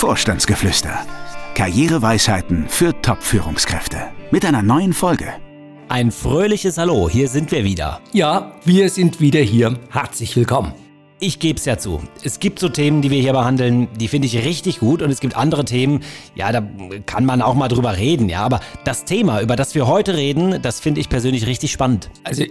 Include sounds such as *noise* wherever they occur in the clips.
Vorstandsgeflüster. Karriereweisheiten für Top-Führungskräfte. Mit einer neuen Folge. Ein fröhliches Hallo, hier sind wir wieder. Ja, wir sind wieder hier. Herzlich willkommen. Ich gebe es ja zu. Es gibt so Themen, die wir hier behandeln, die finde ich richtig gut und es gibt andere Themen, ja, da kann man auch mal drüber reden, ja. Aber das Thema, über das wir heute reden, das finde ich persönlich richtig spannend. Also,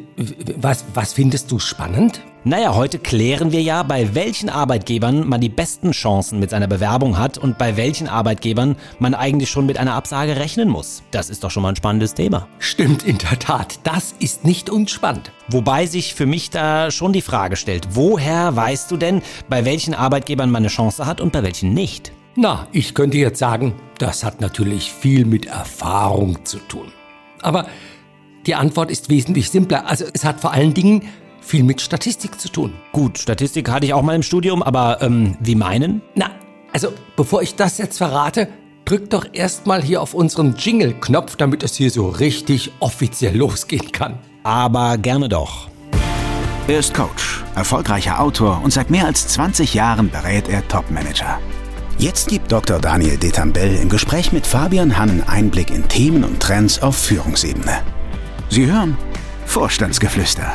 was, was findest du spannend? Naja, heute klären wir ja, bei welchen Arbeitgebern man die besten Chancen mit seiner Bewerbung hat und bei welchen Arbeitgebern man eigentlich schon mit einer Absage rechnen muss. Das ist doch schon mal ein spannendes Thema. Stimmt in der Tat, das ist nicht unspannend. Wobei sich für mich da schon die Frage stellt, woher weißt du denn, bei welchen Arbeitgebern man eine Chance hat und bei welchen nicht? Na, ich könnte jetzt sagen, das hat natürlich viel mit Erfahrung zu tun. Aber die Antwort ist wesentlich simpler. Also es hat vor allen Dingen viel mit Statistik zu tun. Gut, Statistik hatte ich auch mal im Studium, aber ähm, wie meinen? Na, also bevor ich das jetzt verrate, drück doch erstmal hier auf unseren Jingle-Knopf, damit es hier so richtig offiziell losgehen kann. Aber gerne doch. Er ist Coach, erfolgreicher Autor und seit mehr als 20 Jahren berät er Topmanager. Jetzt gibt Dr. Daniel Detambell im Gespräch mit Fabian Hannen Einblick in Themen und Trends auf Führungsebene. Sie hören Vorstandsgeflüster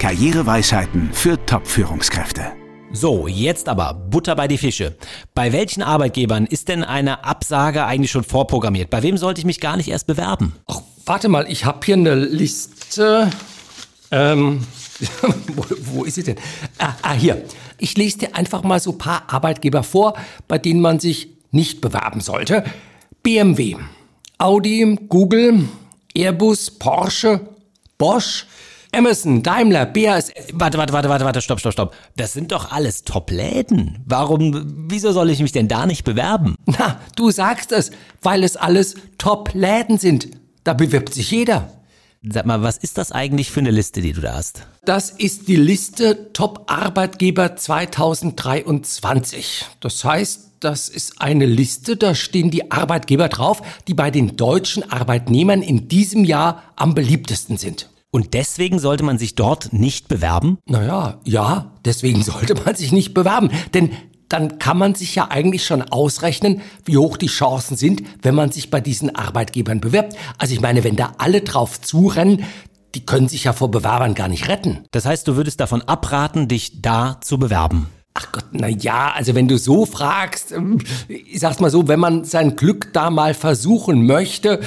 Karriereweisheiten für Top-Führungskräfte. So, jetzt aber Butter bei die Fische. Bei welchen Arbeitgebern ist denn eine Absage eigentlich schon vorprogrammiert? Bei wem sollte ich mich gar nicht erst bewerben? Ach, warte mal, ich habe hier eine Liste. Ähm, *laughs* wo, wo, ist sie denn? Ah, ah, hier. Ich lese dir einfach mal so ein paar Arbeitgeber vor, bei denen man sich nicht bewerben sollte. BMW, Audi, Google, Airbus, Porsche, Bosch, Emerson, Daimler, BASF. Warte, warte, warte, warte, warte, stopp, stopp, stopp. Das sind doch alles Top-Läden. Warum, wieso soll ich mich denn da nicht bewerben? *laughs* Na, du sagst es, weil es alles Top-Läden sind. Da bewirbt sich jeder. Sag mal, was ist das eigentlich für eine Liste, die du da hast? Das ist die Liste Top-Arbeitgeber 2023. Das heißt, das ist eine Liste, da stehen die Arbeitgeber drauf, die bei den deutschen Arbeitnehmern in diesem Jahr am beliebtesten sind. Und deswegen sollte man sich dort nicht bewerben? Naja, ja, deswegen sollte man sich nicht bewerben. Denn dann kann man sich ja eigentlich schon ausrechnen, wie hoch die Chancen sind, wenn man sich bei diesen Arbeitgebern bewirbt. Also ich meine, wenn da alle drauf zurennen, die können sich ja vor Bewerbern gar nicht retten. Das heißt, du würdest davon abraten, dich da zu bewerben? Ach Gott, na ja, also wenn du so fragst, ähm, ich sag's mal so, wenn man sein Glück da mal versuchen möchte,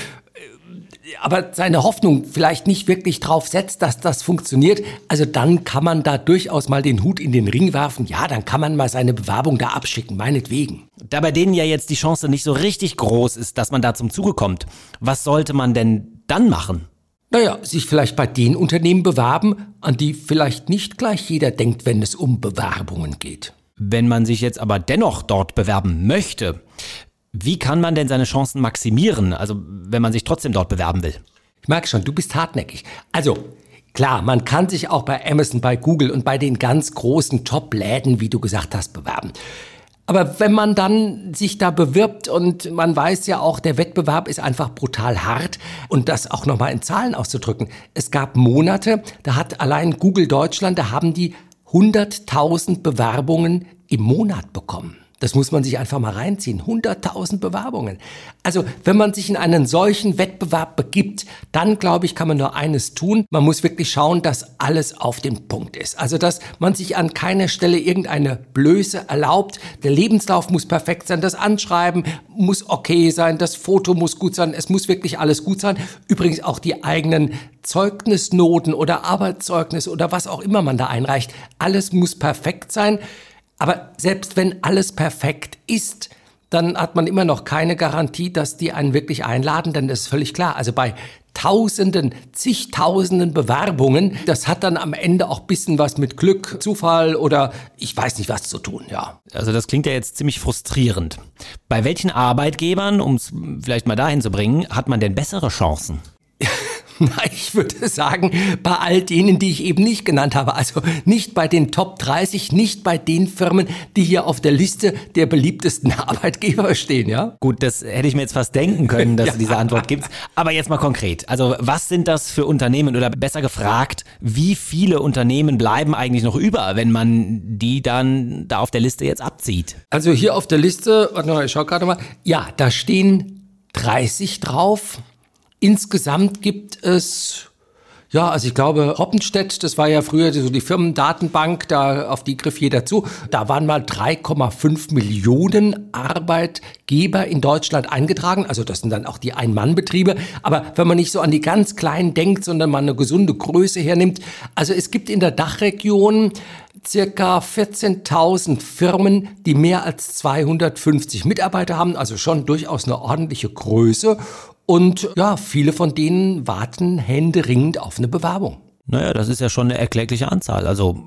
aber seine Hoffnung vielleicht nicht wirklich drauf setzt, dass das funktioniert, also dann kann man da durchaus mal den Hut in den Ring werfen. Ja, dann kann man mal seine Bewerbung da abschicken, meinetwegen. Da bei denen ja jetzt die Chance nicht so richtig groß ist, dass man da zum Zuge kommt, was sollte man denn dann machen? Naja, sich vielleicht bei den Unternehmen bewerben, an die vielleicht nicht gleich jeder denkt, wenn es um Bewerbungen geht. Wenn man sich jetzt aber dennoch dort bewerben möchte, wie kann man denn seine Chancen maximieren, also wenn man sich trotzdem dort bewerben will? Ich merke schon, du bist hartnäckig. Also, klar, man kann sich auch bei Amazon, bei Google und bei den ganz großen Top-Läden, wie du gesagt hast, bewerben. Aber wenn man dann sich da bewirbt und man weiß ja auch, der Wettbewerb ist einfach brutal hart und das auch nochmal in Zahlen auszudrücken. Es gab Monate, da hat allein Google Deutschland, da haben die 100.000 Bewerbungen im Monat bekommen. Das muss man sich einfach mal reinziehen. 100.000 Bewerbungen. Also, wenn man sich in einen solchen Wettbewerb begibt, dann glaube ich, kann man nur eines tun. Man muss wirklich schauen, dass alles auf den Punkt ist. Also, dass man sich an keiner Stelle irgendeine Blöße erlaubt. Der Lebenslauf muss perfekt sein. Das Anschreiben muss okay sein. Das Foto muss gut sein. Es muss wirklich alles gut sein. Übrigens auch die eigenen Zeugnisnoten oder Arbeitszeugnis oder was auch immer man da einreicht. Alles muss perfekt sein. Aber selbst wenn alles perfekt ist, dann hat man immer noch keine Garantie, dass die einen wirklich einladen, denn das ist völlig klar. Also bei Tausenden, zigtausenden Bewerbungen, das hat dann am Ende auch bisschen was mit Glück, Zufall oder ich weiß nicht was zu tun, ja. Also das klingt ja jetzt ziemlich frustrierend. Bei welchen Arbeitgebern, um es vielleicht mal dahin zu bringen, hat man denn bessere Chancen? *laughs* Na, ich würde sagen, bei all denen, die ich eben nicht genannt habe. Also nicht bei den Top 30, nicht bei den Firmen, die hier auf der Liste der beliebtesten *laughs* Arbeitgeber stehen, ja? Gut, das hätte ich mir jetzt fast denken können, dass *laughs* ja. du diese Antwort gibst. Aber jetzt mal konkret. Also was sind das für Unternehmen oder besser gefragt, wie viele Unternehmen bleiben eigentlich noch über, wenn man die dann da auf der Liste jetzt abzieht? Also hier auf der Liste, warte mal, ich schau gerade mal. Ja, da stehen 30 drauf. Insgesamt gibt es ja, also ich glaube, Hoppenstedt, das war ja früher so die Firmendatenbank, da auf die griff jeder zu. Da waren mal 3,5 Millionen Arbeitgeber in Deutschland eingetragen. Also das sind dann auch die Ein-Mann-Betriebe. Aber wenn man nicht so an die ganz kleinen denkt, sondern man eine gesunde Größe hernimmt. Also es gibt in der Dachregion circa 14.000 Firmen, die mehr als 250 Mitarbeiter haben, also schon durchaus eine ordentliche Größe. Und ja, viele von denen warten händeringend auf eine Bewerbung. Naja, das ist ja schon eine erklägliche Anzahl. Also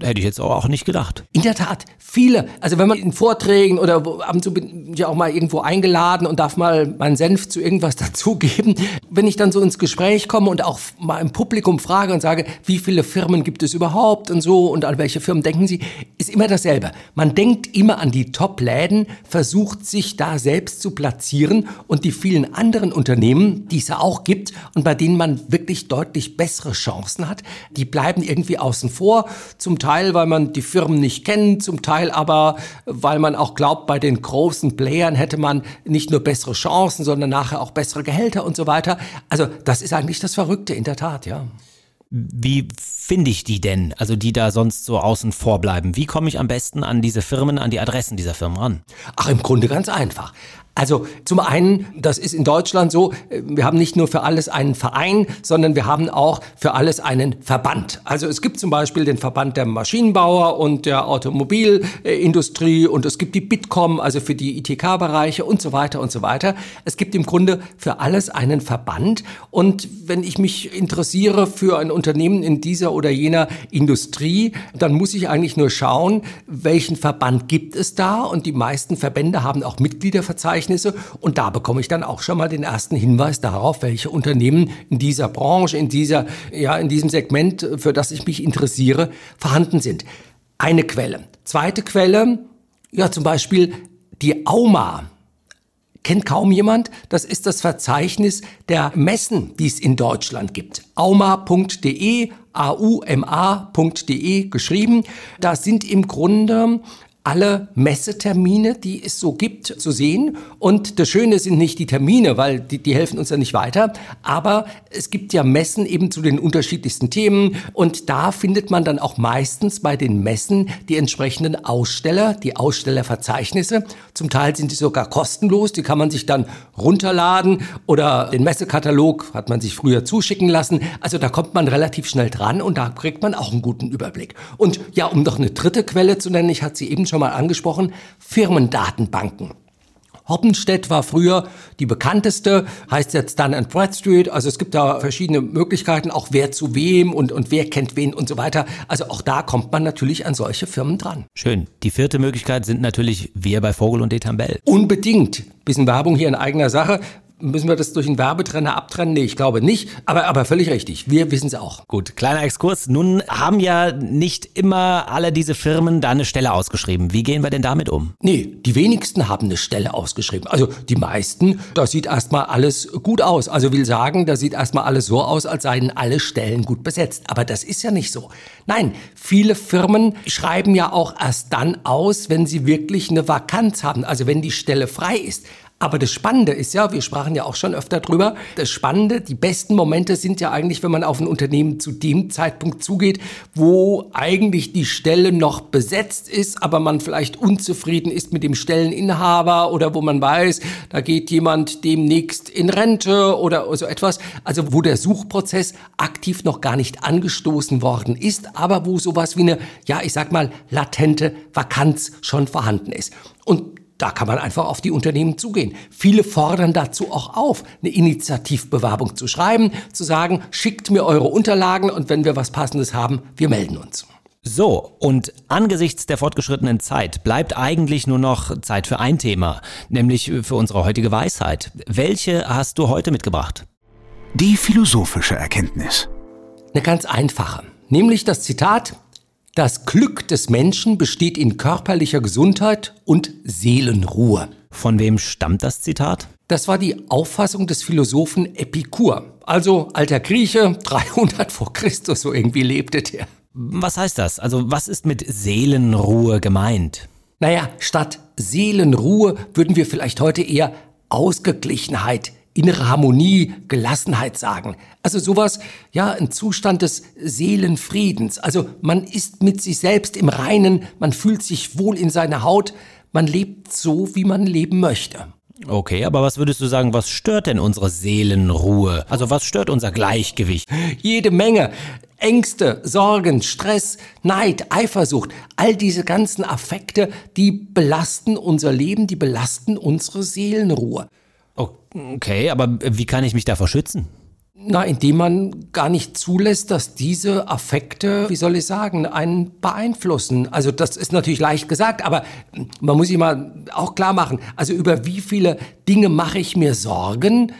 hätte ich jetzt auch nicht gedacht. In der Tat, viele. Also wenn man in Vorträgen oder ab und zu bin ich auch mal irgendwo eingeladen und darf mal meinen Senf zu irgendwas *laughs* dazugeben. Wenn ich dann so ins Gespräch komme und auch mal im Publikum frage und sage, wie viele Firmen gibt es überhaupt und so und an welche Firmen denken Sie, ist immer dasselbe. Man denkt immer an die Top-Läden, versucht sich da selbst zu platzieren und die vielen anderen Unternehmen, die es ja auch gibt und bei denen man wirklich deutlich bessere Chancen Chancen hat, die bleiben irgendwie außen vor. Zum Teil, weil man die Firmen nicht kennt, zum Teil aber, weil man auch glaubt, bei den großen Playern hätte man nicht nur bessere Chancen, sondern nachher auch bessere Gehälter und so weiter. Also das ist eigentlich das Verrückte in der Tat, ja. Wie finde ich die denn, also die da sonst so außen vor bleiben? Wie komme ich am besten an diese Firmen, an die Adressen dieser Firmen ran? Ach, im Grunde ganz einfach. Also zum einen, das ist in Deutschland so, wir haben nicht nur für alles einen Verein, sondern wir haben auch für alles einen Verband. Also es gibt zum Beispiel den Verband der Maschinenbauer und der Automobilindustrie und es gibt die Bitkom, also für die ITK-Bereiche und so weiter und so weiter. Es gibt im Grunde für alles einen Verband und wenn ich mich interessiere für ein Unternehmen in dieser oder jener Industrie, dann muss ich eigentlich nur schauen, welchen Verband gibt es da und die meisten Verbände haben auch Mitgliederverzeichnisse Verhältnisse und da bekomme ich dann auch schon mal den ersten Hinweis darauf, welche Unternehmen in dieser Branche, in dieser, ja, in diesem Segment, für das ich mich interessiere, vorhanden sind. Eine Quelle. Zweite Quelle, ja, zum Beispiel die Auma. Kennt kaum jemand? Das ist das Verzeichnis der Messen, die es in Deutschland gibt. auma.de, auma.de geschrieben. Da sind im Grunde alle Messetermine, die es so gibt, zu sehen. Und das Schöne sind nicht die Termine, weil die, die helfen uns ja nicht weiter. Aber es gibt ja Messen eben zu den unterschiedlichsten Themen. Und da findet man dann auch meistens bei den Messen die entsprechenden Aussteller, die Ausstellerverzeichnisse. Zum Teil sind die sogar kostenlos. Die kann man sich dann runterladen oder den Messekatalog hat man sich früher zuschicken lassen. Also da kommt man relativ schnell dran und da kriegt man auch einen guten Überblick. Und ja, um noch eine dritte Quelle zu nennen, ich hatte sie eben schon mal angesprochen, Firmendatenbanken. Hoppenstedt war früher die bekannteste, heißt jetzt Dun Bradstreet. Also es gibt da verschiedene Möglichkeiten, auch wer zu wem und, und wer kennt wen und so weiter. Also auch da kommt man natürlich an solche Firmen dran. Schön. Die vierte Möglichkeit sind natürlich wir bei Vogel und Detambell. Unbedingt. Bisschen Werbung hier in eigener Sache. Müssen wir das durch einen Werbetrenner abtrennen? Nee, ich glaube nicht. Aber, aber völlig richtig. Wir wissen es auch. Gut, kleiner Exkurs. Nun haben ja nicht immer alle diese Firmen da eine Stelle ausgeschrieben. Wie gehen wir denn damit um? Nee, die wenigsten haben eine Stelle ausgeschrieben. Also die meisten, da sieht erstmal alles gut aus. Also will sagen, da sieht erstmal alles so aus, als seien alle Stellen gut besetzt. Aber das ist ja nicht so. Nein, viele Firmen schreiben ja auch erst dann aus, wenn sie wirklich eine Vakanz haben. Also wenn die Stelle frei ist. Aber das Spannende ist ja, wir sprachen ja auch schon öfter drüber, das Spannende, die besten Momente sind ja eigentlich, wenn man auf ein Unternehmen zu dem Zeitpunkt zugeht, wo eigentlich die Stelle noch besetzt ist, aber man vielleicht unzufrieden ist mit dem Stelleninhaber oder wo man weiß, da geht jemand demnächst in Rente oder so etwas. Also wo der Suchprozess aktiv noch gar nicht angestoßen worden ist, aber wo sowas wie eine, ja, ich sag mal, latente Vakanz schon vorhanden ist. Und da kann man einfach auf die Unternehmen zugehen. Viele fordern dazu auch auf, eine Initiativbewerbung zu schreiben, zu sagen, schickt mir eure Unterlagen und wenn wir was Passendes haben, wir melden uns. So, und angesichts der fortgeschrittenen Zeit bleibt eigentlich nur noch Zeit für ein Thema, nämlich für unsere heutige Weisheit. Welche hast du heute mitgebracht? Die philosophische Erkenntnis. Eine ganz einfache, nämlich das Zitat, das Glück des Menschen besteht in körperlicher Gesundheit und Seelenruhe. Von wem stammt das Zitat? Das war die Auffassung des Philosophen Epikur, also alter Grieche, *laughs* 300 vor Christus, so irgendwie lebte der. Was heißt das? Also was ist mit Seelenruhe gemeint? Naja, statt Seelenruhe würden wir vielleicht heute eher Ausgeglichenheit, innere Harmonie, Gelassenheit sagen. Also sowas, ja, ein Zustand des Seelenfriedens. Also man ist mit sich selbst im Reinen, man fühlt sich wohl in seiner Haut, man lebt so, wie man leben möchte. Okay, aber was würdest du sagen, was stört denn unsere Seelenruhe? Also was stört unser Gleichgewicht? Jede Menge. Ängste, Sorgen, Stress, Neid, Eifersucht, all diese ganzen Affekte, die belasten unser Leben, die belasten unsere Seelenruhe. Okay, aber wie kann ich mich davor schützen? Na, indem man gar nicht zulässt, dass diese Affekte, wie soll ich sagen, einen beeinflussen. Also das ist natürlich leicht gesagt, aber man muss sich mal auch klar machen, also über wie viele Dinge mache ich mir Sorgen,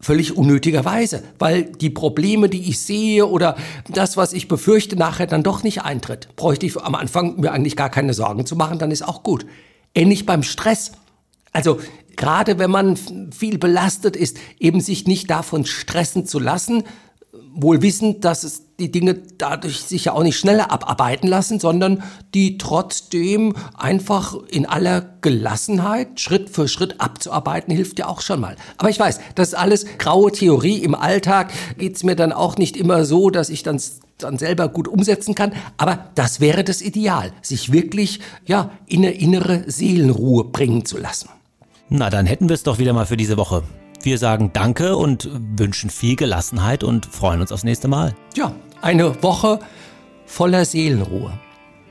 völlig unnötigerweise, weil die Probleme, die ich sehe oder das, was ich befürchte, nachher dann doch nicht eintritt. Bräuchte ich am Anfang mir eigentlich gar keine Sorgen zu machen, dann ist auch gut. Ähnlich beim Stress. Also gerade wenn man viel belastet ist, eben sich nicht davon stressen zu lassen, wohl wissend, dass es die Dinge dadurch sich ja auch nicht schneller abarbeiten lassen, sondern die trotzdem einfach in aller Gelassenheit Schritt für Schritt abzuarbeiten, hilft ja auch schon mal. Aber ich weiß, das ist alles graue Theorie. Im Alltag geht's mir dann auch nicht immer so, dass ich dann dann selber gut umsetzen kann. Aber das wäre das Ideal, sich wirklich ja in eine innere Seelenruhe bringen zu lassen. Na, dann hätten wir es doch wieder mal für diese Woche. Wir sagen Danke und wünschen viel Gelassenheit und freuen uns aufs nächste Mal. Ja, eine Woche voller Seelenruhe.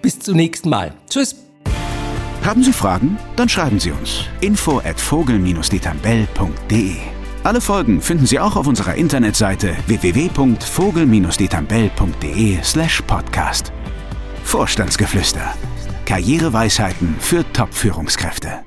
Bis zum nächsten Mal. Tschüss. Haben Sie Fragen? Dann schreiben Sie uns. Info at vogel-detambell.de Alle Folgen finden Sie auch auf unserer Internetseite www.vogel-detambell.de slash podcast. Vorstandsgeflüster. Karriereweisheiten für Top-Führungskräfte.